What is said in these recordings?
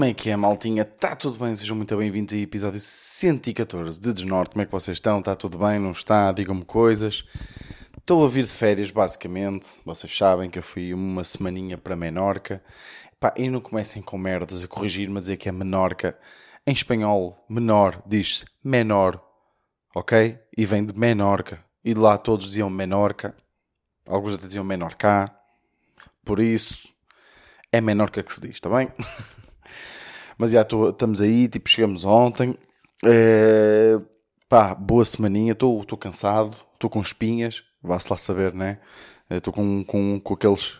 Como é que é, maltinha? Está tudo bem? Sejam muito bem-vindos ao episódio 114 de Desnorte. Como é que vocês estão? Está tudo bem? Não está? Digam-me coisas. Estou a vir de férias, basicamente. Vocês sabem que eu fui uma semaninha para Menorca. Pá, e não comecem com merdas a corrigir-me a dizer que é Menorca. Em espanhol, menor diz-se menor, ok? E vem de Menorca. E lá todos diziam Menorca. Alguns até diziam Menorca. Por isso, é Menorca que se diz, está bem? Mas já tô, estamos aí, tipo, chegamos ontem. É, pá, boa semaninha. Estou cansado, estou com espinhas. Vá-se lá saber, né? Estou com, com, com aqueles.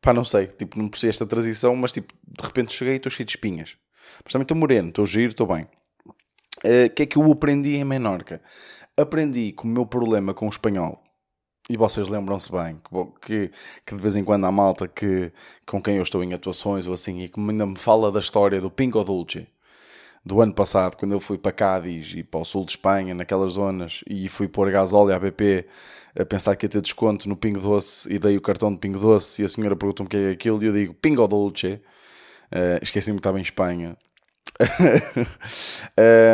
Pá, não sei. Tipo, não percebi esta transição, mas tipo, de repente cheguei e estou cheio de espinhas. Mas também estou moreno, estou giro, estou bem. O que é que eu aprendi em Menorca? Aprendi que o meu problema com o espanhol e vocês lembram-se bem que, que, de vez em quando há malta que, com quem eu estou em atuações ou assim e que ainda me fala da história do Pingo Dulce do ano passado, quando eu fui para Cádiz e para o sul de Espanha, naquelas zonas, e fui pôr gasóleo à BP a pensar que ia ter desconto no Pingo Doce e dei o cartão de Pingo Doce e a senhora perguntou-me o que é aquilo e eu digo Pingo Dulce. Uh, esqueci-me que estava em Espanha.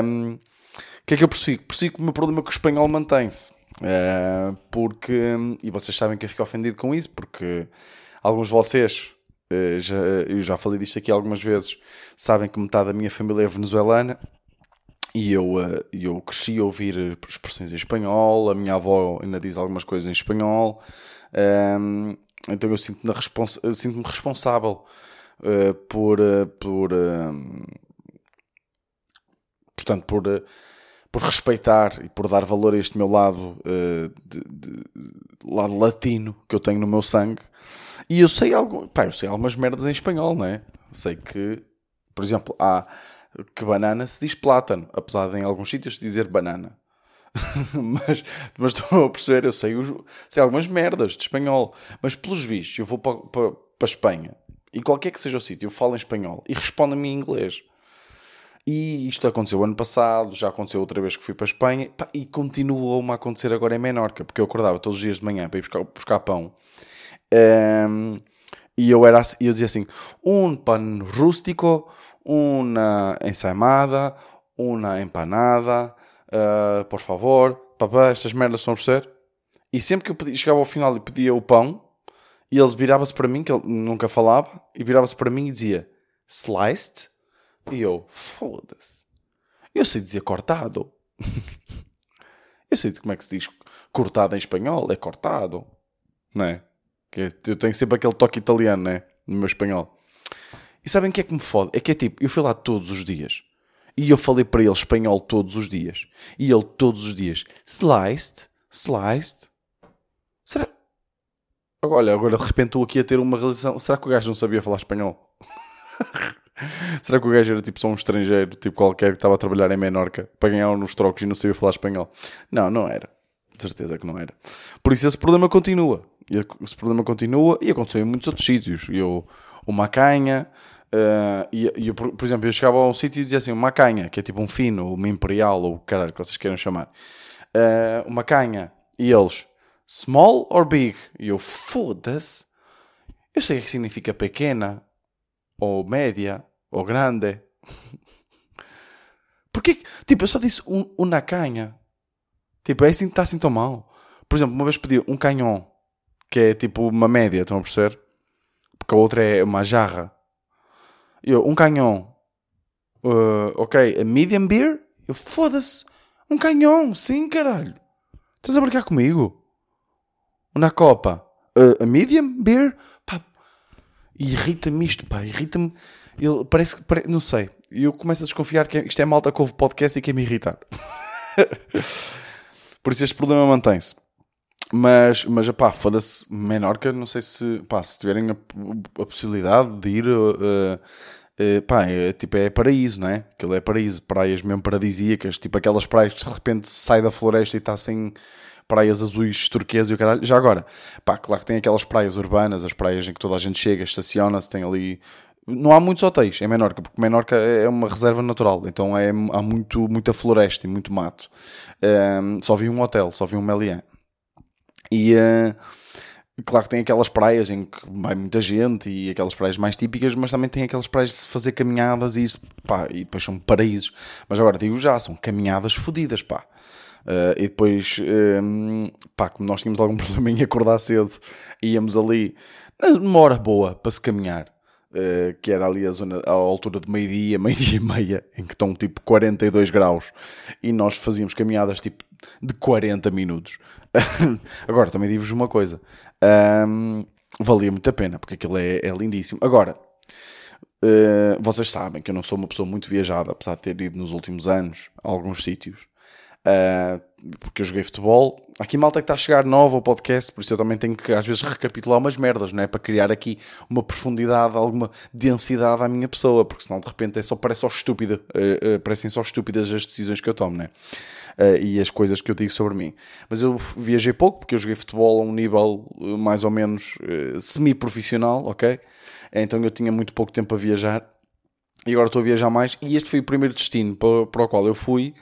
um, o que é que eu percebi? Percebi que o meu problema com o espanhol mantém-se Uh, porque, e vocês sabem que eu fico ofendido com isso, porque alguns de vocês, uh, já, eu já falei disto aqui algumas vezes, sabem que metade da minha família é venezuelana e eu, uh, eu cresci a ouvir expressões em espanhol, a minha avó ainda diz algumas coisas em espanhol, então eu sinto-me respons sinto responsável por, por portanto, por por respeitar e por dar valor a este meu lado, uh, de, de, lado latino que eu tenho no meu sangue. E eu sei algo, pá, eu sei algumas merdas em espanhol, não é? Sei que, por exemplo, há que banana se diz plátano, apesar de em alguns sítios dizer banana. mas, mas estou a perceber, eu sei, sei algumas merdas de espanhol, mas pelos vistos eu vou para a Espanha e qualquer que seja o sítio, eu falo em espanhol e respondo-me em inglês. E isto aconteceu ano passado, já aconteceu outra vez que fui para a Espanha pá, e continuou-me a acontecer agora em Menorca, porque eu acordava todos os dias de manhã para ir buscar, buscar pão. Um, e eu, era, eu dizia assim: um pan rústico, uma ensaimada, uma empanada, uh, por favor, papá, estas merdas estão a perceber? E sempre que eu pedia, chegava ao final e pedia o pão, e ele virava-se para mim, que ele nunca falava, e virava-se para mim e dizia: sliced e eu, foda-se. Eu sei dizer cortado. eu sei como é que se diz cortado em espanhol. É cortado. Não é? Que eu tenho sempre aquele toque italiano, né? No meu espanhol. E sabem o que é que me fode? É que é tipo, eu fui lá todos os dias. E eu falei para ele espanhol todos os dias. E ele todos os dias. Sliced. Sliced. Será... Olha, agora de repente estou aqui a ter uma realização. Será que o gajo não sabia falar espanhol? Será que o gajo era tipo só um estrangeiro, tipo qualquer, que estava a trabalhar em Menorca para ganhar nos trocos e não sabia falar espanhol? Não, não era. De certeza que não era. Por isso esse problema continua. Esse problema continua e aconteceu em muitos outros sítios. Eu, uma canha, uh, e, e eu, por, por, exemplo, eu chegava a um sítio e dizia assim: uma canha, que é tipo um fino, uma imperial, ou o caralho que vocês queiram chamar. Uh, uma canha. E eles, small or big? E eu, foda-se. Eu sei o que significa pequena, ou média, ou grande. Porquê? Tipo, eu só disse um, uma canha. Tipo, é assim que está assim tão mal. Por exemplo, uma vez pedi um canhão, que é tipo uma média, estão a perceber? Porque a outra é uma jarra. Eu, um canhão. Uh, ok, a medium beer? Eu, foda-se. Um canhão, sim, caralho. Estás a brincar comigo? Uma copa. Uh, a medium beer? Irrita-me isto, pá, irrita-me. Ele parece que, não sei, eu começo a desconfiar que isto é malta que ouve podcast e quer me irritar. Por isso este problema mantém-se. Mas, mas pá, foda-se, Menorca, não sei se, pá, se tiverem a, a possibilidade de ir, uh, uh, pá, é, tipo, é paraíso, não é? Aquilo é paraíso, praias mesmo paradisíacas, tipo aquelas praias que de repente sai da floresta e está sem praias azuis turquesas e o caralho. Já agora, pá, claro que tem aquelas praias urbanas, as praias em que toda a gente chega, estaciona-se, tem ali. Não há muitos hotéis em Menorca, porque Menorca é uma reserva natural, então é, há muito, muita floresta e muito mato. Um, só vi um hotel, só vi um Melian. E, uh, Claro que tem aquelas praias em que vai muita gente e aquelas praias mais típicas, mas também tem aquelas praias de se fazer caminhadas e isso, pá, e depois são paraísos. Mas agora digo já, são caminhadas fodidas, pá. Uh, e depois, um, pá, como nós tínhamos algum problema em acordar cedo, íamos ali numa hora boa para se caminhar. Uh, que era ali a zona, à altura de meio-dia, meio-dia e meia, em que estão tipo 42 graus, e nós fazíamos caminhadas tipo de 40 minutos. Agora, também digo-vos uma coisa: um, valia muito a pena, porque aquilo é, é lindíssimo. Agora, uh, vocês sabem que eu não sou uma pessoa muito viajada, apesar de ter ido nos últimos anos a alguns sítios. Uh, porque eu joguei futebol. Aqui malta que está a chegar nova ao podcast, por isso eu também tenho que às vezes recapitular umas merdas, não é? Para criar aqui uma profundidade, alguma densidade à minha pessoa, porque senão de repente é só, parece só estúpida, uh, uh, parecem só estúpidas as decisões que eu tomo, não é? e as coisas que eu digo sobre mim. Mas eu viajei pouco, porque eu joguei futebol a um nível mais ou menos semi-profissional, ok? Então eu tinha muito pouco tempo a viajar e agora estou a viajar mais. E este foi o primeiro destino para, para o qual eu fui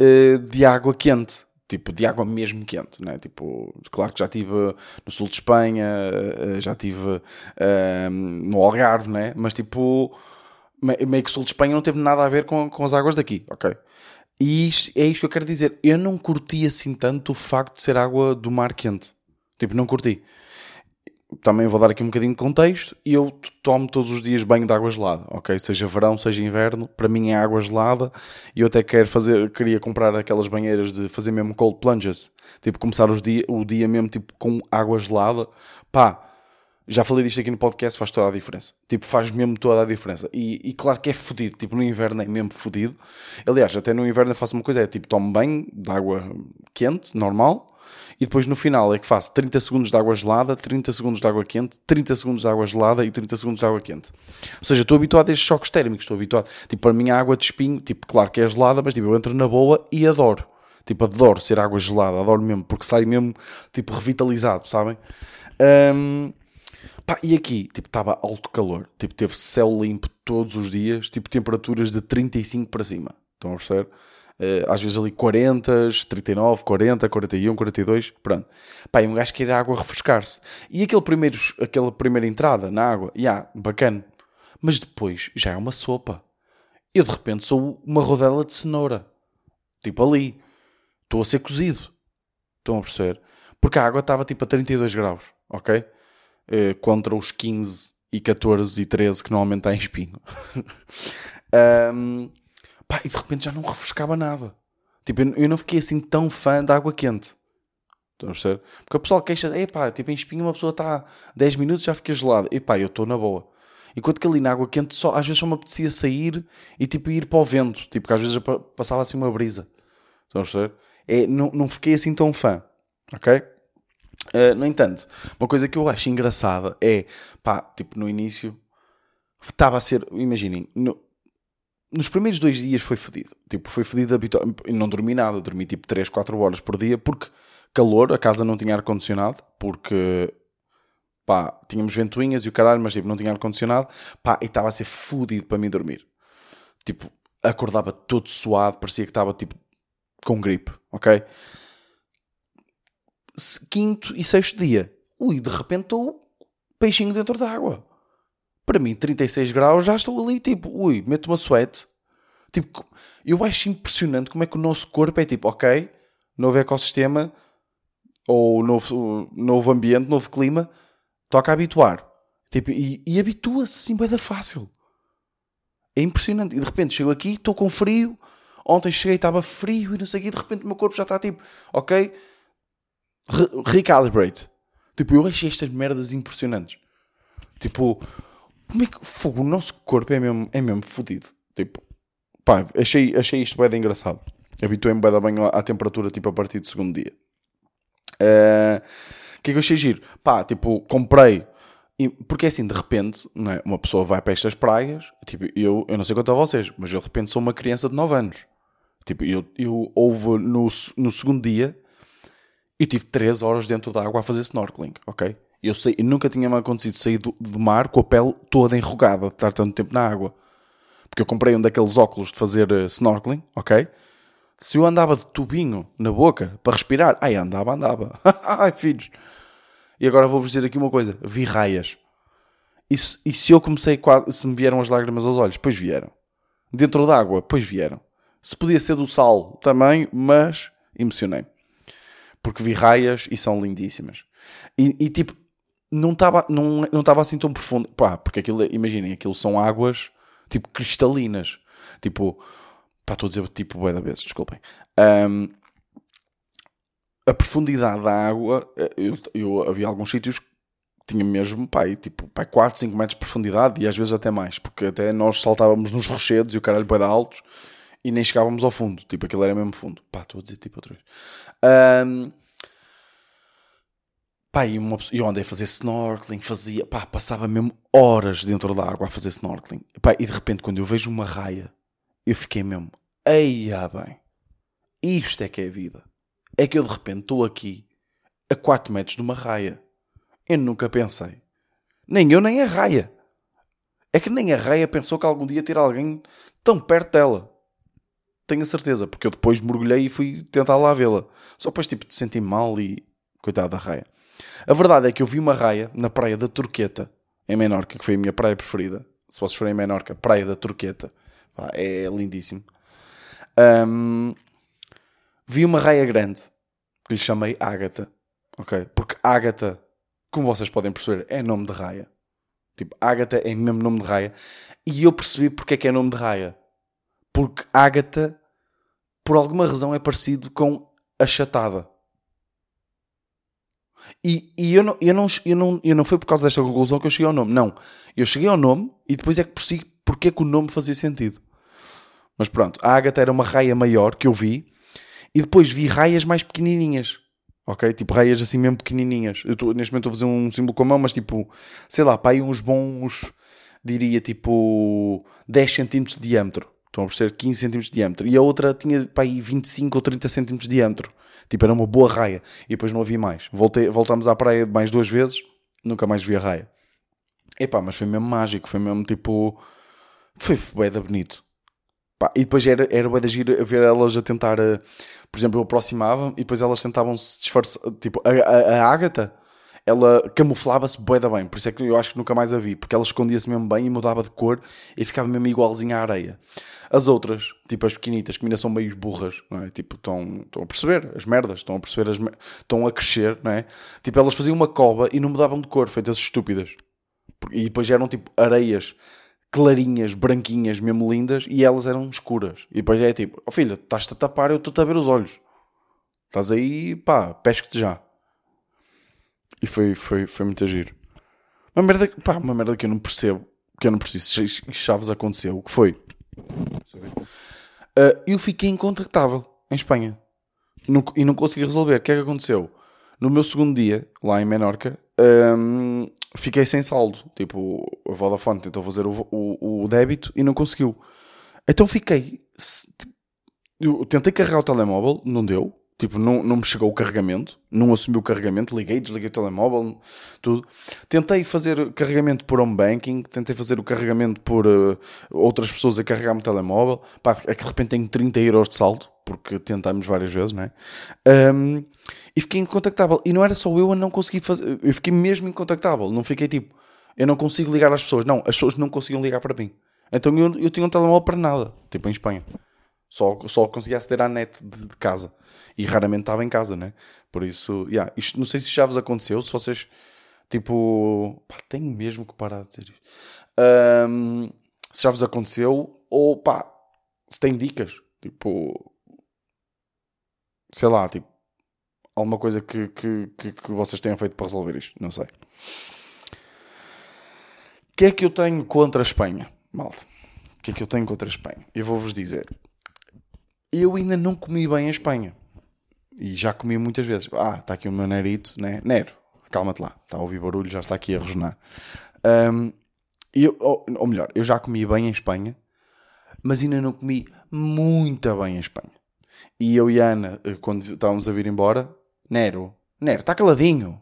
uh, de água quente. Tipo, de água mesmo quente, né? Tipo, claro que já estive no sul de Espanha, uh, já estive uh, no Algarve, né? Mas tipo, meio que sul de Espanha não teve nada a ver com, com as águas daqui, ok? E é isto que eu quero dizer. Eu não curti assim tanto o facto de ser água do mar quente. Tipo, não curti também vou dar aqui um bocadinho de contexto, e eu tomo todos os dias banho de água gelada, ok? Seja verão, seja inverno, para mim é água gelada, e eu até quero fazer, queria comprar aquelas banheiras de fazer mesmo cold plunges, tipo começar os dia, o dia mesmo tipo com água gelada, pá, já falei disto aqui no podcast, faz toda a diferença. Tipo, faz mesmo toda a diferença. E, e claro que é fodido. Tipo, no inverno é mesmo fodido. Aliás, até no inverno eu faço uma coisa, é tipo, tomo banho de água quente, normal, e depois no final é que faço 30 segundos de água gelada, 30 segundos de água quente, 30 segundos de água gelada e 30 segundos de água quente. Ou seja, estou habituado a estes choques térmicos, estou habituado. Tipo, para mim a água de espinho, tipo, claro que é gelada, mas tipo, eu entro na boa e adoro. Tipo, adoro ser água gelada, adoro mesmo, porque sai mesmo, tipo, revitalizado, sabem? Um, pá, e aqui, tipo, estava alto calor. Tipo, teve céu limpo todos os dias, tipo, temperaturas de 35 para cima. Estão a perceber? Eh, às vezes ali 40, 39, 40, 41, 42, pronto. Pá, e um gajo quer a água refrescar-se. E aquele primeiro, aquela primeira entrada na água, já, yeah, bacana. Mas depois já é uma sopa. Eu de repente sou uma rodela de cenoura. Tipo ali. Estou a ser cozido. Estão a perceber? Porque a água estava tipo a 32 graus, ok? Uh, contra os 15 e 14 e 13 que normalmente está em espinho. um, Pá, e de repente já não refrescava nada. Tipo, eu, não fiquei assim tão fã da água quente. Estão a perceber? Porque o pessoal queixa, epá, tipo, em espinho uma pessoa está 10 minutos já fica gelada. Epá, eu estou na boa. Enquanto que ali na água quente, só, às vezes só me apetecia sair e tipo ir para o vento. Tipo, que às vezes passava assim uma brisa. Estão a perceber? É, não, não fiquei assim tão fã. Ok? Uh, no entanto, uma coisa que eu acho engraçada é, pá, tipo, no início estava a ser, imaginem, no, nos primeiros dois dias foi fedido. Tipo, foi fedido habitualmente. Não dormi nada, dormi tipo 3, 4 horas por dia, porque calor, a casa não tinha ar-condicionado, porque pá, tínhamos ventoinhas e o caralho, mas tipo, não tinha ar-condicionado, pá, e estava a ser fodido para mim dormir. Tipo, acordava todo suado, parecia que estava tipo com gripe, ok? Quinto e sexto dia, ui, de repente estou peixinho dentro da água. Para mim, 36 graus, já estou ali, tipo, ui, meto uma sweat. Tipo, eu acho impressionante como é que o nosso corpo é tipo, ok, novo ecossistema, ou novo, novo ambiente, novo clima, toca habituar. Tipo, e, e habitua-se assim, bem da fácil. É impressionante. E de repente chego aqui, estou com frio. Ontem cheguei, estava frio e não sei o quê. De repente o meu corpo já está tipo, ok, re recalibrate. Tipo, eu achei estas merdas impressionantes. Tipo, como é que fogo, o nosso corpo é mesmo, é mesmo fodido? Tipo, pá, achei, achei isto bem engraçado. Habituei-me bem, bem à temperatura, tipo, a partir do segundo dia. Eh, o uh, que é que eu achei giro? Pá, tipo, comprei. Porque é assim, de repente, é? uma pessoa vai para estas praias. Tipo, eu, eu não sei quanto a vocês, mas eu de repente sou uma criança de 9 anos. Tipo, eu, eu houve no, no segundo dia, eu tive 3 horas dentro da água a fazer snorkeling, ok? Eu, sei, nunca tinha-me acontecido sair do, do, mar com a pele toda enrugada de estar tanto tempo na água. Porque eu comprei um daqueles óculos de fazer uh, snorkeling, ok? Se eu andava de tubinho na boca para respirar, ai andava, andava. ai filhos. E agora vou-vos dizer aqui uma coisa: vi raias. E se, e se eu comecei. Se me vieram as lágrimas aos olhos, pois vieram. Dentro d'água, pois vieram. Se podia ser do sal também, mas emocionei. Porque vi raias e são lindíssimas. E, e tipo, não estava não, não assim tão profundo. Pá, porque aquilo, imaginem, aquilo são águas tipo cristalinas. Tipo, pá, estou a dizer tipo bué da vez, desculpem. Um, a profundidade da água, eu, eu havia alguns sítios que tinha mesmo, pai, tipo, pai, 4, 5 metros de profundidade e às vezes até mais, porque até nós saltávamos nos rochedos e o caralho bué da altos e nem chegávamos ao fundo, tipo, aquilo era mesmo fundo. Pá, estou a dizer tipo outra vez. Um, pá, e uma, eu andei a fazer snorkeling, fazia, pá, passava mesmo horas dentro da água a fazer snorkeling. Pá, e de repente quando eu vejo uma raia, eu fiquei mesmo, eia bem, isto é que é vida. É que eu de repente estou aqui a 4 metros de uma raia eu nunca pensei. Nem eu, nem a Raia. É que nem a Raia pensou que algum dia ter alguém tão perto dela. Tenho a certeza, porque eu depois mergulhei e fui tentar lá vê-la. Só depois, tipo, de sentir mal e. Coitado da Raia. A verdade é que eu vi uma Raia na praia da Turqueta, em Menorca, que foi a minha praia preferida. Se vocês forem em Menorca, praia da Turqueta. É lindíssimo. Um, vi uma raia grande, que lhe chamei Ágata. Ok? Porque Ágata como vocês podem perceber, é nome de raia. Tipo, Ágata é mesmo nome de raia. E eu percebi porque é que é nome de raia. Porque Ágata, por alguma razão, é parecido com achatada. E, e eu, não, eu, não, eu, não, eu não foi por causa desta conclusão que eu cheguei ao nome. Não. Eu cheguei ao nome e depois é que percebi porque é que o nome fazia sentido. Mas pronto, a Ágata era uma raia maior que eu vi. E depois vi raias mais pequenininhas ok? Tipo raias assim mesmo pequenininhas. Eu tô, neste momento estou a fazer um símbolo com a mão, mas tipo, sei lá, pá, aí uns bons, diria tipo 10 cm de diâmetro. Estão a perceber? 15 cm de diâmetro. E a outra tinha pá, aí 25 ou 30 cm de diâmetro. Tipo, era uma boa raia. E depois não havia mais. Voltei, voltamos à praia mais duas vezes, nunca mais vi a raia. Epá, mas foi mesmo mágico, foi mesmo tipo. Foi bué da bonito. E depois era, era bué da a ver elas a tentar. Uh, por exemplo, eu aproximava e depois elas tentavam se disfarçar. Tipo, a, a, a Agatha, ela camuflava-se bué da bem. Por isso é que eu acho que nunca mais a vi. Porque ela escondia-se mesmo bem e mudava de cor e ficava mesmo igualzinha à areia. As outras, tipo as pequenitas, que ainda são meio burras, não é? Tipo, estão, estão a perceber as merdas, estão a perceber as estão a crescer, não é? Tipo, elas faziam uma cova e não mudavam de cor, feitas estúpidas. E depois eram tipo areias clarinhas, branquinhas, mesmo lindas, e elas eram escuras. E depois é tipo, oh filha, estás-te a tapar, eu estou-te a ver os olhos. Estás aí, pá, pesque-te já. E foi, foi, foi muito giro. Uma merda, pá, uma merda que eu não percebo, que eu não preciso. Chaves aconteceu. O que foi? Uh, eu fiquei incontactável em Espanha. E não consegui resolver. O que é que aconteceu? No meu segundo dia, lá em Menorca, um, fiquei sem saldo. Tipo, a Vodafone tentou fazer o, o, o débito e não conseguiu. Então fiquei. Eu tentei carregar o telemóvel, não deu. Tipo, não, não me chegou o carregamento, não assumiu o carregamento, liguei, desliguei o telemóvel, tudo. Tentei fazer carregamento por home banking, tentei fazer o carregamento por uh, outras pessoas a carregar-me o telemóvel. Pá, é que de repente tenho 30 euros de saldo, porque tentámos várias vezes, não é? Um, e fiquei incontactável. E não era só eu a não conseguir fazer, eu fiquei mesmo incontactável. Não fiquei tipo, eu não consigo ligar às pessoas. Não, as pessoas não conseguiam ligar para mim. Então eu, eu tinha um telemóvel para nada, tipo em Espanha. Só, só conseguia aceder à net de, de casa. E raramente estava em casa, né? Por isso, yeah, isto não sei se já vos aconteceu, se vocês, tipo, pá, tenho mesmo que parar de dizer isto. Um, se já vos aconteceu, ou pá, se tem dicas, tipo, sei lá, tipo, alguma coisa que, que, que, que vocês tenham feito para resolver isto, não sei. O que é que eu tenho contra a Espanha, malta? O que é que eu tenho contra a Espanha? Eu vou-vos dizer. Eu ainda não comi bem a Espanha. E já comi muitas vezes. Ah, está aqui o meu Nerito, né? Nero, calma-te lá. Está a ouvir barulho, já está aqui a ressonar. Um, ou, ou, melhor, eu já comi bem em Espanha, mas ainda não comi muito bem em Espanha. E eu e a Ana, eh, quando estávamos a vir embora, Nero, Nero, está caladinho.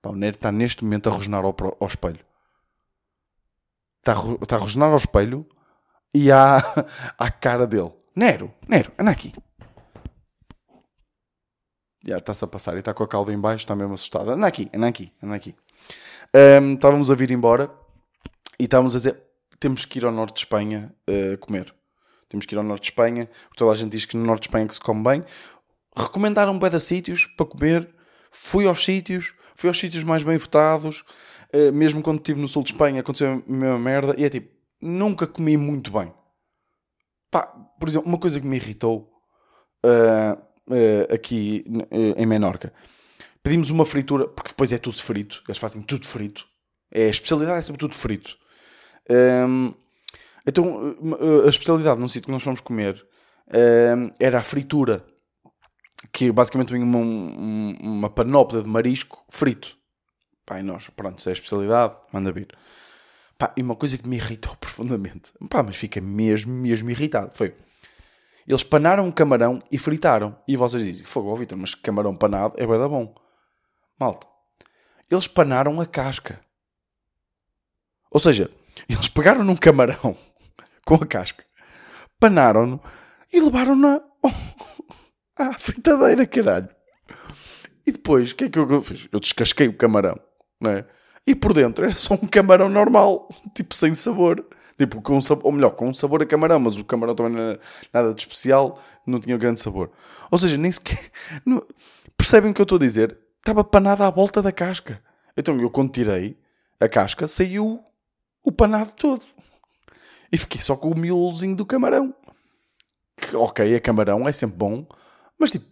Pá, o Nero está neste momento a rosnar ao, ao espelho. Está, está a rosnar ao espelho e à, à cara dele. Nero, Nero, anda aqui. Está-se a passar e está com a cauda em baixo, está mesmo assustada. Anda aqui, anda aqui, anda aqui. Um, estávamos a vir embora e estávamos a dizer: temos que ir ao norte de Espanha uh, comer. Temos que ir ao norte de Espanha, porque toda a gente diz que no norte de Espanha é que se come bem. Recomendaram bué de sítios para comer. Fui aos sítios, fui aos sítios mais bem votados. Uh, mesmo quando estive no sul de Espanha, aconteceu a mesma merda. E é tipo, nunca comi muito bem. Pá, por exemplo, uma coisa que me irritou uh, uh, aqui em Menorca. Pedimos uma fritura, porque depois é tudo frito. Eles fazem tudo frito. É, a especialidade é sempre tudo frito. Um, então, a especialidade num sítio que nós fomos comer um, era a fritura, que basicamente vinha uma, uma panóplia de marisco frito. Pá, e nós, pronto, se é a especialidade, manda vir. Pá, e uma coisa que me irritou profundamente, pá, mas fica mesmo, mesmo irritado, foi... Eles panaram um camarão e fritaram. E vocês dizem, fogo, Vitor, mas camarão panado é bem da bom. Malta, eles panaram a casca. Ou seja, eles pegaram num camarão com a casca, panaram-no e levaram-no à fritadeira, caralho. E depois, o que é que eu fiz? Eu descasquei o camarão, não é? E por dentro era só um camarão normal, tipo sem sabor. Tipo, com sabor, ou melhor, com um sabor a camarão, mas o camarão também não era nada de especial, não tinha grande sabor. Ou seja, nem sequer. Não, percebem o que eu estou a dizer? Estava panada à volta da casca. Então eu, quando tirei a casca, saiu o panado todo. E fiquei só com o miolozinho do camarão. Que, ok, a camarão é sempre bom, mas tipo,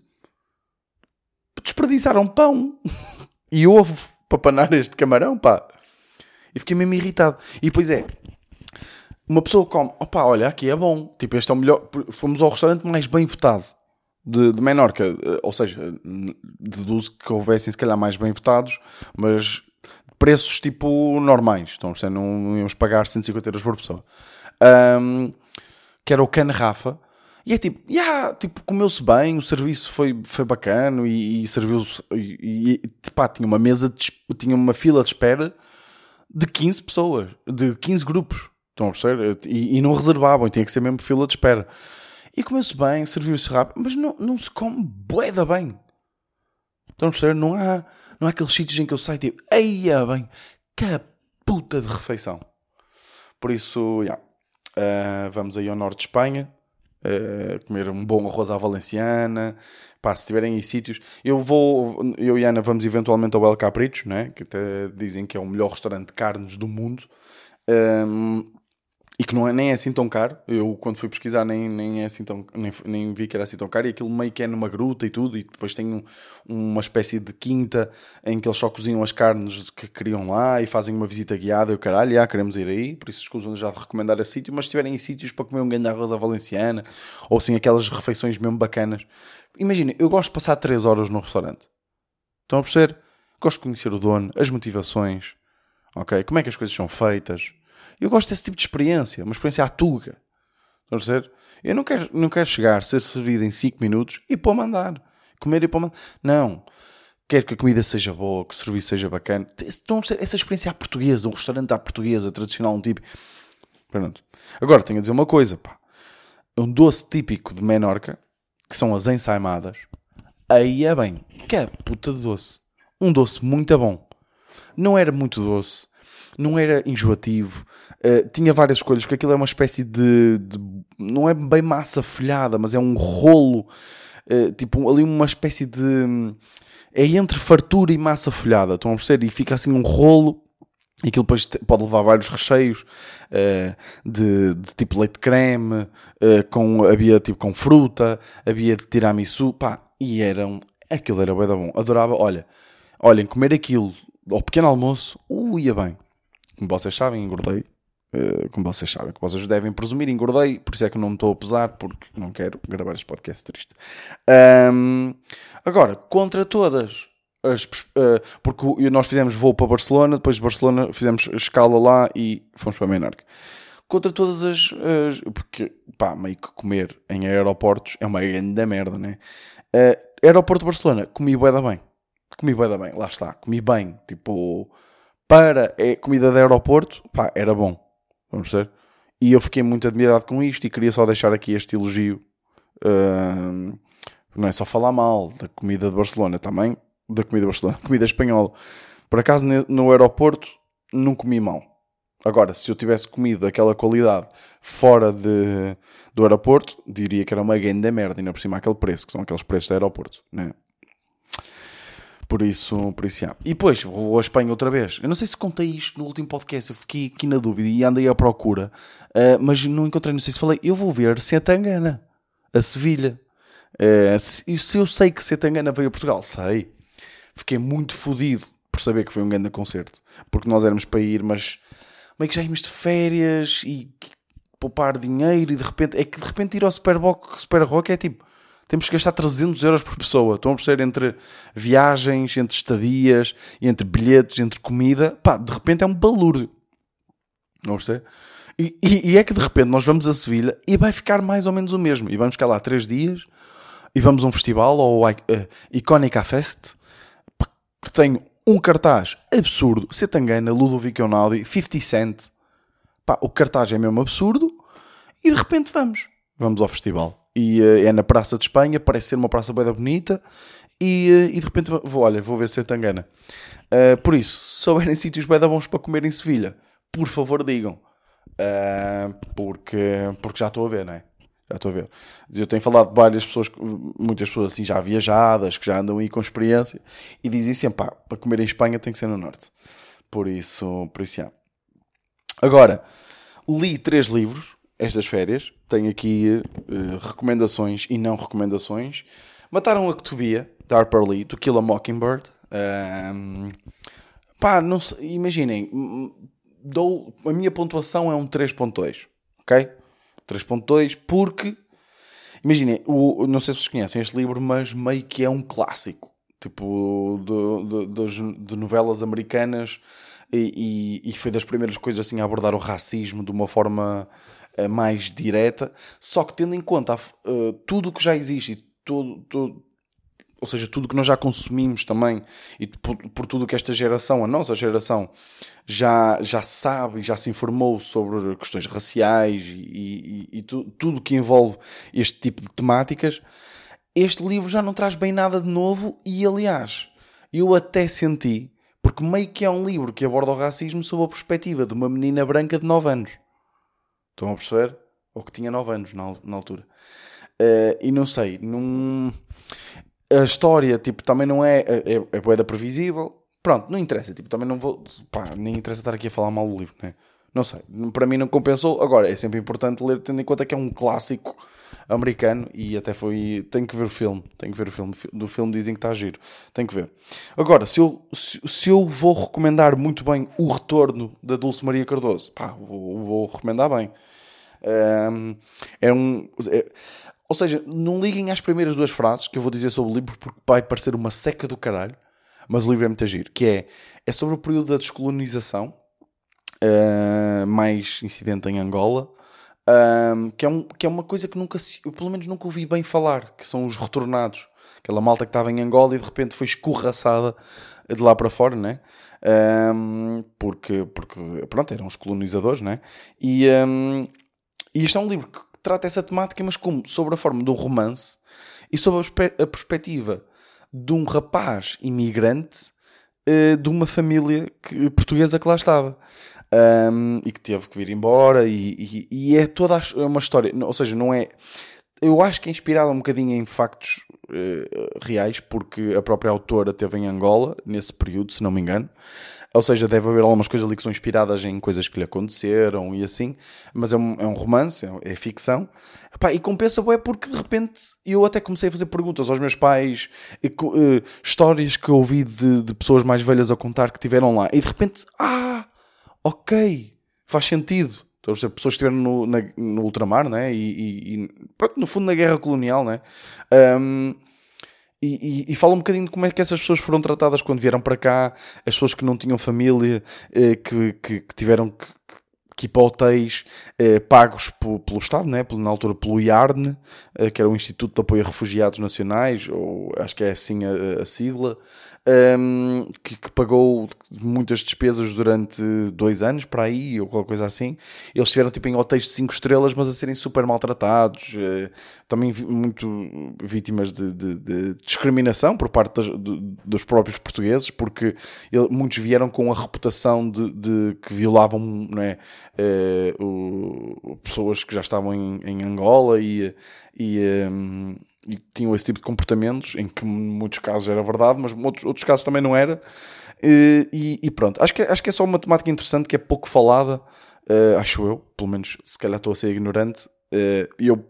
desperdiçaram pão e ovo para panar este camarão, pá. E fiquei mesmo irritado. E depois é, uma pessoa come, opá, olha, aqui é bom. Tipo, este é o melhor. Fomos ao restaurante mais bem votado de, de Menorca. Eh, ou seja, deduzo que houvessem se calhar mais bem votados, mas preços tipo normais. Então, não, não íamos pagar 150 euros por pessoa. Um, que era o Can Rafa. E é tipo, yeah, tipo comeu-se bem, o serviço foi, foi bacana e, e serviu e, e pá, tinha uma mesa, de, tinha uma fila de espera de 15 pessoas, de 15 grupos. Estão a perceber? E, e não reservavam, tinha que ser mesmo fila de espera. E comeu-se bem, serviu-se rápido, mas não, não se come boeda bem. Estão a perceber? Não há, não há aqueles sítios em que eu saio tipo, eia bem, que puta de refeição. Por isso, yeah, uh, vamos aí ao norte de Espanha, uh, comer um bom arroz à valenciana. Pá, se tiverem aí sítios, eu vou, eu e Ana vamos eventualmente ao El Capricho, né? que até dizem que é o melhor restaurante de carnes do mundo. Um, ehm, e que não é, nem é assim tão caro. Eu, quando fui pesquisar, nem, nem, é assim tão, nem, nem vi que era assim tão caro. E aquilo meio que é numa gruta e tudo. E depois tem um, uma espécie de quinta em que eles só cozinham as carnes que criam lá e fazem uma visita guiada. E o caralho, já queremos ir aí. Por isso, escusam já de recomendar esse sítio. Mas se tiverem sítios para comer um grande arroz à valenciana ou assim aquelas refeições mesmo bacanas. Imagina, eu gosto de passar 3 horas no restaurante. Estão a perceber? Gosto de conhecer o dono, as motivações, ok? Como é que as coisas são feitas eu gosto desse tipo de experiência, uma experiência à tuga. A dizer? Eu não quero, não quero chegar, ser servido em 5 minutos e pôr mandar. Comer e pôr mandar. Não. Quero que a comida seja boa, que o serviço seja bacana. Estão a essa experiência à portuguesa, um restaurante à portuguesa, tradicional, um tipo. Pronto. Agora tenho a dizer uma coisa, pá. Um doce típico de Menorca, que são as ensaimadas. Aí é bem. Que é puta de doce. Um doce muito bom. Não era muito doce não era enjoativo, uh, tinha várias escolhas, porque aquilo é uma espécie de, de, não é bem massa folhada, mas é um rolo, uh, tipo ali uma espécie de, é entre fartura e massa folhada, estão a perceber? E fica assim um rolo, aquilo depois pode levar vários recheios uh, de, de, tipo leite creme, uh, com, havia tipo com fruta, havia de tiramisu, pá, e eram, aquilo era bem bom, adorava, olha, olhem, comer aquilo ao pequeno almoço, ia bem como vocês sabem, engordei. Uh, como vocês sabem, que vocês devem presumir, engordei, por isso é que não me estou a pesar, porque não quero gravar este podcast triste. Um, agora, contra todas as. Uh, porque nós fizemos voo para Barcelona, depois de Barcelona fizemos escala lá e fomos para Menorca. Contra todas as, as. porque, pá, meio que comer em aeroportos é uma grande merda, né? Uh, aeroporto de Barcelona, comi bué da bem. Comi bué da bem, lá está, comi bem, tipo para a comida de aeroporto, pá, era bom. Vamos ver. E eu fiquei muito admirado com isto e queria só deixar aqui este elogio uh, Não é só falar mal da comida de Barcelona, também da comida de Barcelona, comida espanhola. Por acaso no aeroporto não comi mal. Agora, se eu tivesse comido aquela qualidade fora de, do aeroporto, diria que era uma grande merda, ainda por cima aquele preço, que são aqueles preços do aeroporto, né? Por isso, por isso. E depois, vou à Espanha outra vez. Eu não sei se contei isto no último podcast, eu fiquei aqui na dúvida e andei à procura, uh, mas não encontrei, não sei se falei. Eu vou ver Setangana, a Sevilha. Uh, se, se, eu sei que Setangana veio a Portugal, sei. Fiquei muito fodido por saber que foi um grande concerto. Porque nós éramos para ir, mas meio que já íamos de férias e poupar dinheiro e de repente, é que de repente ir ao Super, Super Rock é tipo temos que gastar 300 euros por pessoa. Estão a perceber entre viagens, entre estadias, entre bilhetes, entre comida. Pá, de repente é um balúrdio. Não perceber? E, e, e, é que de repente nós vamos a Sevilha e vai ficar mais ou menos o mesmo. E vamos ficar lá três dias e vamos a um festival, ou uh, Icónica Fest, que tem um cartaz absurdo. Setangana, Ludovico Einaudi, 50 Cent. Pá, o cartaz é mesmo absurdo. E de repente vamos. Vamos ao festival e uh, é na Praça de Espanha, parece ser uma praça bem bonita, e, uh, e de repente vou, olha, vou ver se é Tangana. Uh, por isso, se souberem sítios bem bons para comer em Sevilha, por favor digam. porque, porque já estou a ver, não é? Já estou a ver. Eu tenho falado de várias pessoas, muitas pessoas assim já viajadas, que já andam aí com experiência, e dizem sempre, pá, para comer em Espanha tem que ser no Norte. Por isso, por isso, já. Agora, li três livros estas férias. Tenho aqui uh, recomendações e não recomendações. Mataram a Cotovia, da Harper Lee, To Kill a Mockingbird. Um, pá, não sei, imaginem, dou, a minha pontuação é um 3.2, ok? 3.2 porque, imaginem, o, não sei se vocês conhecem este livro, mas meio que é um clássico, tipo, de, de, de novelas americanas e, e, e, foi das primeiras coisas assim a abordar o racismo de uma forma mais direta, só que tendo em conta uh, tudo o que já existe ou seja, tudo que nós já consumimos também, e por, por tudo que esta geração, a nossa geração, já, já sabe e já se informou sobre questões raciais e, e, e tu, tudo que envolve este tipo de temáticas, este livro já não traz bem nada de novo e, aliás, eu até senti, porque meio que é um livro que aborda o racismo sob a perspectiva de uma menina branca de 9 anos. Estão a perceber? Ou que tinha 9 anos na, na altura. Uh, e não sei, num... a história tipo, também não é, é, é, é previsível. Pronto, não interessa, tipo, também não vou, pá, nem interessa estar aqui a falar mal do livro, né? Não sei, para mim não compensou. Agora, é sempre importante ler, tendo em conta que é um clássico americano e até foi. Tenho que ver o filme. Tenho que ver o filme. Do filme dizem que está giro. Tenho que ver. Agora, se eu, se, se eu vou recomendar muito bem o retorno da Dulce Maria Cardoso, pá, vou, vou recomendar bem. Um, é um. É, ou seja, não liguem às primeiras duas frases que eu vou dizer sobre o livro porque vai parecer uma seca do caralho, mas o livro é muito giro, que é, é sobre o período da descolonização, uh, mais incidente em Angola, um, que, é um, que é uma coisa que nunca, eu pelo menos nunca ouvi bem falar, que são os retornados, aquela malta que estava em Angola e de repente foi escorraçada de lá para fora, né? Um, porque, porque, pronto, eram os colonizadores, né? E, um, e isto é um livro que trata essa temática, mas como sobre a forma do romance e sobre a, perspectiva de um rapaz imigrante uh, de uma família que, portuguesa que lá estava. Um, e que teve que vir embora, e, e, e é toda a, é uma história, ou seja, não é. Eu acho que é inspirada um bocadinho em factos uh, reais, porque a própria autora teve em Angola nesse período, se não me engano. Ou seja, deve haver algumas coisas ali que são inspiradas em coisas que lhe aconteceram e assim, mas é um, é um romance, é, é ficção. Epá, e compensa é porque de repente eu até comecei a fazer perguntas aos meus pais, e, uh, histórias que ouvi de, de, pessoas mais velhas a contar que tiveram lá, e de repente, ah, ok, faz sentido. Dizer, pessoas que estiveram no, na, no ultramar, né? E, e, pronto, no fundo na guerra colonial, né? Um, e, e, e, fala um bocadinho de como é que essas pessoas foram tratadas quando vieram para cá, as pessoas que não tinham família, eh, que, que, que, tiveram que, que ir para hotéis eh, pagos por, pelo Estado, né? na altura pelo IARN, eh, que era o Instituto de Apoio a Refugiados Nacionais, ou acho que é assim a, a sigla. Um, que, que, pagou muitas despesas durante dois anos para aí, ou qualquer coisa assim. Eles estiveram tipo em hotéis de 5 estrelas, mas a serem super maltratados, uh, também muito vítimas de, de, de discriminação por parte das, de, dos próprios portugueses, porque ele, muitos vieram com a reputação de, que violavam é, uh, o, pessoas que já estavam em, em Angola e. e um, e tinham esse tipo de comportamentos, em que em muitos casos era verdade, mas outros, outros casos também não era. E, e, pronto, acho que, acho que é só uma temática interessante que é pouco falada, uh, acho eu, pelo menos se calhar estou a ser ignorante. Uh, eu,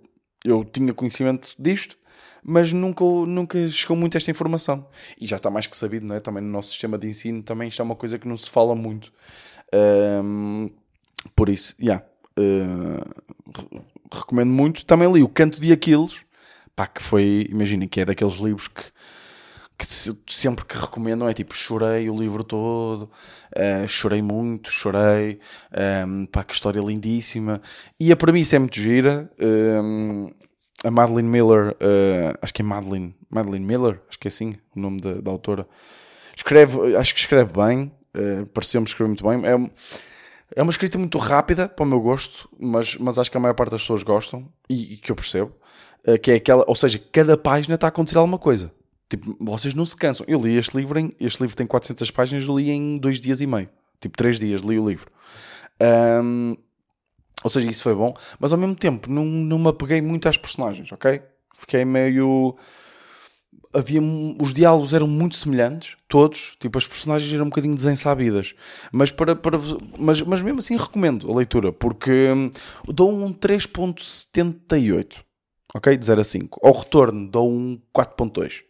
eu tinha conhecimento disto, mas nunca, nunca chegou muito esta informação. E já está mais que sabido, não é? Também no nosso sistema de ensino, também isto é uma coisa que não se fala muito. Uh, por isso, já. Yeah, recomendo muito. Também li O Canto de Aquiles pá, que foi, imaginem, que é daqueles livros que, que sempre que recomendam é tipo, chorei o livro todo, uh, chorei muito, chorei, um, ehm, pá, que história lindíssima. E a premissa é muito gira. Um, ehm, a Madeline Miller, uh, acho que é Madeline, Madeline Miller, acho que é assim o nome da, da autora. Escreve, acho que escreve bem, uh, pareceu-me escrever muito bem. É, é uma escrita muito rápida para o meu gosto, mas, mas acho que a maior parte das pessoas gostam e, e que eu percebo. Eh, que é aquela, ou seja, cada página está a acontecer alguma coisa. Tipo, vocês não se cansam. Eu li este livro, em, este livro tem 400 páginas, li em dois dias e meio. Tipo, três dias li o livro. Um, ou seja, isso foi bom, mas ao mesmo tempo não, não me apeguei muito às personagens, ok? Fiquei meio. Havia. Os diálogos eram muito semelhantes, todos, tipo, as personagens eram um bocadinho desensabidas. Mas, para, para, mas, mas mesmo assim recomendo a leitura, porque hum, dou um 3.78 ok? De 0 a 5. Ao retorno dou um 4.2.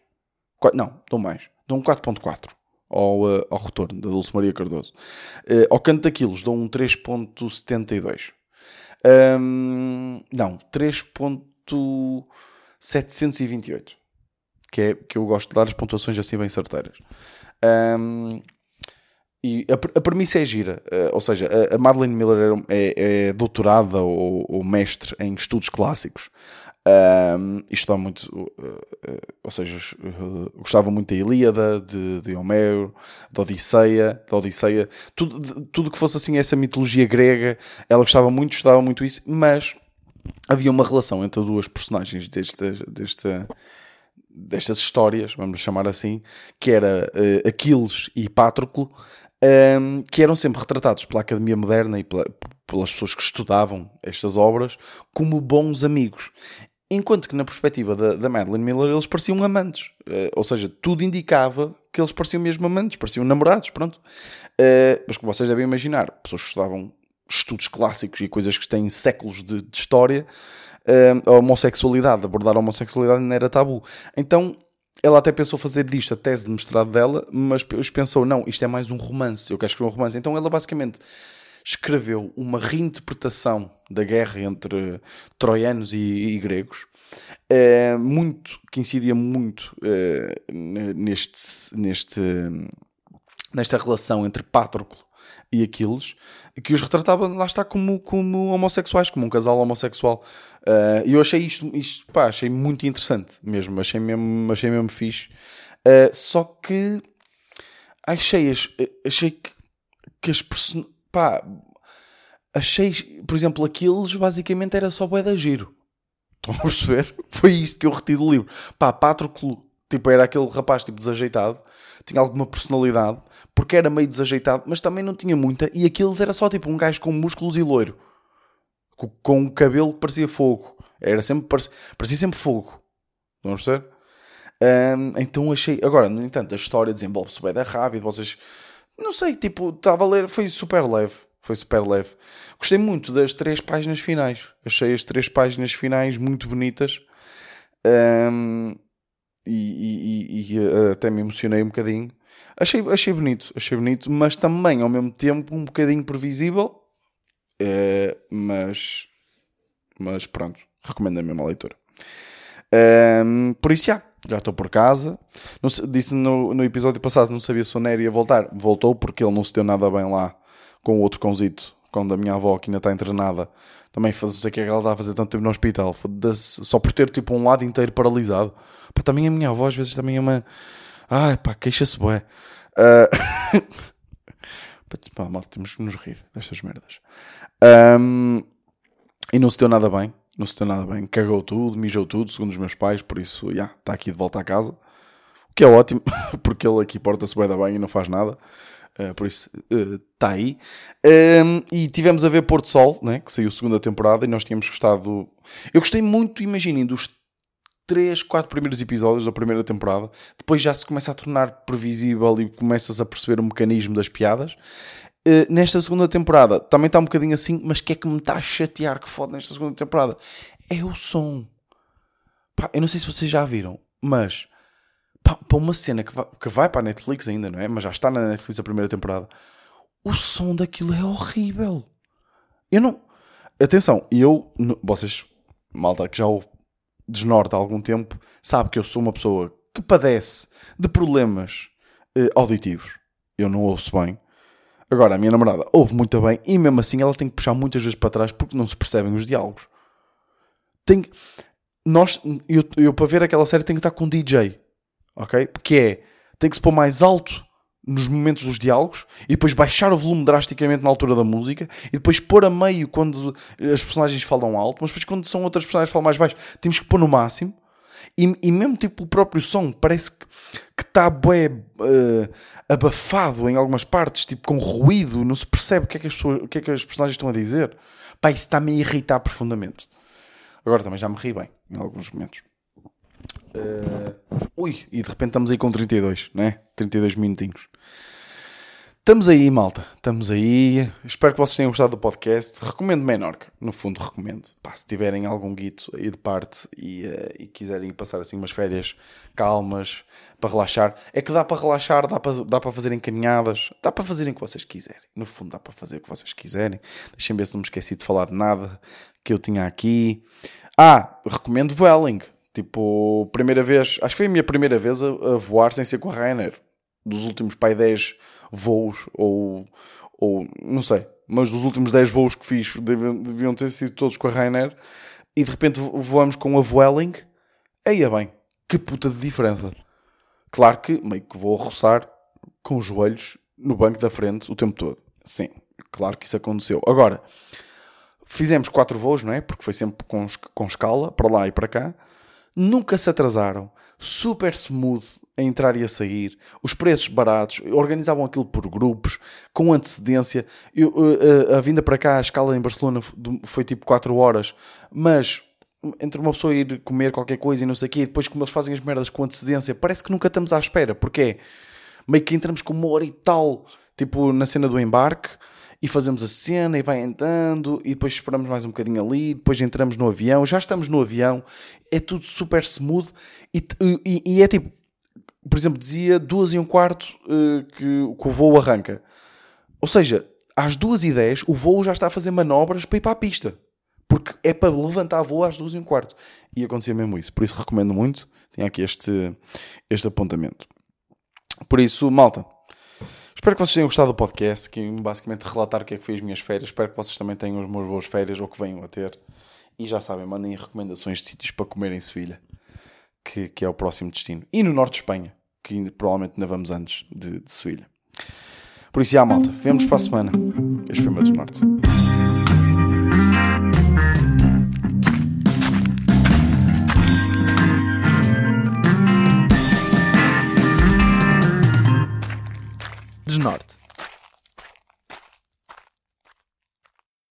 Não, dou mais. Dou um 4.4 ao, uh, ao retorno da Dulce Maria Cardoso. Uh, ao canto daquilos dou um 3.72. Um, não, 3.728. Que, é, que eu gosto de dar as pontuações assim bem certeiras. Um, e a, a premissa é gira, uh, ou seja, a, a Madeleine Miller é, é doutorada ou, ou, mestre em estudos clássicos. Um, isto dá muito, uh, uh, ou seja, uh, gostava muito da Ilíada, de, de Homero, da Odisseia, da Odisseia, tudo, de, tudo que fosse assim essa mitologia grega, ela gostava muito, estudava muito isso, mas havia uma relação entre duas personagens deste, deste, destas histórias, vamos chamar assim, que era Aquiles e Patroclo, um, que eram sempre retratados pela Academia Moderna e pela, pelas pessoas que estudavam estas obras como bons amigos. Enquanto que na perspectiva da, da Madeline Miller eles pareciam amantes. Uh, ou seja, tudo indicava que eles pareciam mesmo amantes, pareciam namorados, pronto. Uh, mas como vocês devem imaginar, pessoas que estudavam estudos clássicos e coisas que têm séculos de, de história, uh, a homossexualidade, abordar a homossexualidade não era tabu. Então ela até pensou fazer disto a tese de mestrado dela, mas pensou, não, isto é mais um romance, eu quero escrever um romance. Então ela basicamente escreveu uma reinterpretação da guerra entre troianos e, e gregos, é, muito, que incidia muito é, neste, neste, nesta relação entre Patroclo e Aquiles, que os retratava, lá está, como, como homossexuais, como um casal homossexual. Eh, e eu achei isto, isto pá, achei muito interessante mesmo, achei mesmo, achei mesmo fixe. Só que achei, achei que, que as personagens pá, achei, por exemplo, aqueles basicamente era só bué da giro. Estão a perceber? Foi isto que eu reti do livro. Pá, Patroclo, tipo, era aquele rapaz tipo desajeitado, tinha alguma personalidade, porque era meio desajeitado, mas também não tinha muita, e aqueles era só tipo um gajo com músculos e loiro, com, com um cabelo que parecia fogo. Era sempre, parecia, parecia sempre fogo. Estão a perceber? Um, então achei. Agora, no entanto, a história desenvolve-se bem da rápido, vocês não sei, tipo, estava a ler, foi super leve. Foi super leve. Gostei muito das três páginas finais. Achei as três páginas finais muito bonitas. Um, e, e, e, eh, até me emocionei um bocadinho. Achei, achei bonito, achei bonito, mas também ao mesmo tempo um bocadinho previsível. Uh, mas, mas pronto, recomendo a mesma leitura. Um, por isso, já já estou por casa. Não, disse no, no episódio passado não sabia se o Nery ia voltar. Voltou porque ele não se deu nada bem lá com o outro cãozito, quando a minha avó que ainda está internada. Também não sei o que é que ela está a fazer tanto tempo no hospital. Só por ter tipo um lado inteiro paralisado. Pá, também a minha avó às vezes também é uma. Ai pá, queixa-se bué. Uh... pá, mal, temos que nos rir destas merdas. Um... E não se deu nada bem. Não se deu nada bem. Cagou tudo, mijou tudo, segundo os meus pais. Por isso, já, yeah, está aqui de volta à casa. O que é ótimo, porque ele aqui porta-se bem da bem e não faz nada. Uh, por isso, está uh, aí. Um, e tivemos a ver Porto Sol, né, que saiu a segunda temporada, e nós tínhamos gostado. Eu gostei muito, imaginem, dos 3, 4 primeiros episódios da primeira temporada. Depois já se começa a tornar previsível e começas a perceber o mecanismo das piadas. Uh, nesta segunda temporada também está um bocadinho assim, mas que é que me está a chatear que foda nesta segunda temporada? É o som. Pá, eu não sei se vocês já viram, mas para uma cena que vai, que vai para a Netflix ainda, não é? Mas já está na Netflix a primeira temporada. O som daquilo é horrível. Eu não. Atenção, eu. Vocês, malta, que já ouve desnorte há algum tempo, sabe que eu sou uma pessoa que padece de problemas eh, auditivos. Eu não ouço bem. Agora, a minha namorada ouve muito bem e mesmo assim ela tem que puxar muitas vezes para trás porque não se percebem os diálogos. Tem nós, eu, eu para ver aquela série tenho que estar com um DJ, ok? Porque é, tem que se pôr mais alto nos momentos dos diálogos e depois baixar o volume drasticamente na altura da música e depois pôr a meio quando as personagens falam alto, mas depois quando são outras personagens que falam mais baixo, temos que pôr no máximo. E, e mesmo tipo o próprio som parece que está bué uh, abafado em algumas partes, tipo com ruído, não se percebe o que é que as, pessoas, o que é que as personagens estão a dizer. Pá, isso está-me a irritar profundamente. Agora também já me ri bem em alguns momentos. Uh, ui, e de repente estamos aí com 32, né? 32 minutinhos. Estamos aí, malta. Estamos aí. Espero que vocês tenham gostado do podcast. Recomendo Menorca. No fundo, recomendo. Pá, se tiverem algum guito aí de parte e, uh, e, quiserem passar assim umas férias calmas para relaxar, é que dá para relaxar, dá para, dá para fazer encaminhadas, dá para fazerem o que vocês quiserem. No fundo, dá para fazer o que vocês quiserem. Deixem ver se não me esqueci de falar de nada que eu tinha aqui. Ah, recomendo Welling. Tipo, primeira vez, acho que foi a minha primeira vez a, a voar sem ser com a Ryanair. Dos últimos pai 10 voos, ou, ou não sei, mas dos últimos 10 voos que fiz deviam, deviam ter sido todos com a Ryanair. E de repente voamos com a Vueling. Aí é bem, que puta de diferença. Claro que meio que vou roçar com os joelhos no banco da frente o tempo todo. Sim, claro que isso aconteceu. Agora, fizemos quatro voos, não é? Porque foi sempre com, com escala, para lá e para cá nunca se atrasaram, super smooth a entrar e a sair, os preços baratos, organizavam aquilo por grupos, com antecedência. Eu, a, a, vinda para cá, a escala em Barcelona foi tipo 4 horas, mas entre uma pessoa ir comer qualquer coisa e não sei o quê, e depois como eles fazem as merdas com antecedência, parece que nunca estamos à espera, porque é meio que entramos com uma hora e tal, tipo na cena do embarque, e fazemos a cena e vai andando e depois esperamos mais um bocadinho ali, depois entramos no avião, já estamos no avião, é tudo super smooth e, e, e é tipo, por exemplo, dizia duas e um quarto uh, que, que o voo arranca. Ou seja, às duas e dez o voo já está a fazer manobras para ir para a pista. Porque é para levantar voo às duas e um quarto. E acontecia mesmo isso. Por isso recomendo muito. Tenho aqui este, este apontamento. Por isso, malta, Espero que vocês tenham gostado do podcast, que basicamente relatar o que é que foi as minhas férias. Espero que vocês também tenham as minhas boas férias ou que venham a ter. E já sabem, mandem recomendações de sítios para comer em Sevilha, que, que é o próximo destino. E no norte de Espanha, que provavelmente ainda vamos antes de, de Sevilha. Por isso, já, malta. Vemos para a semana. Este foi o meu. snart.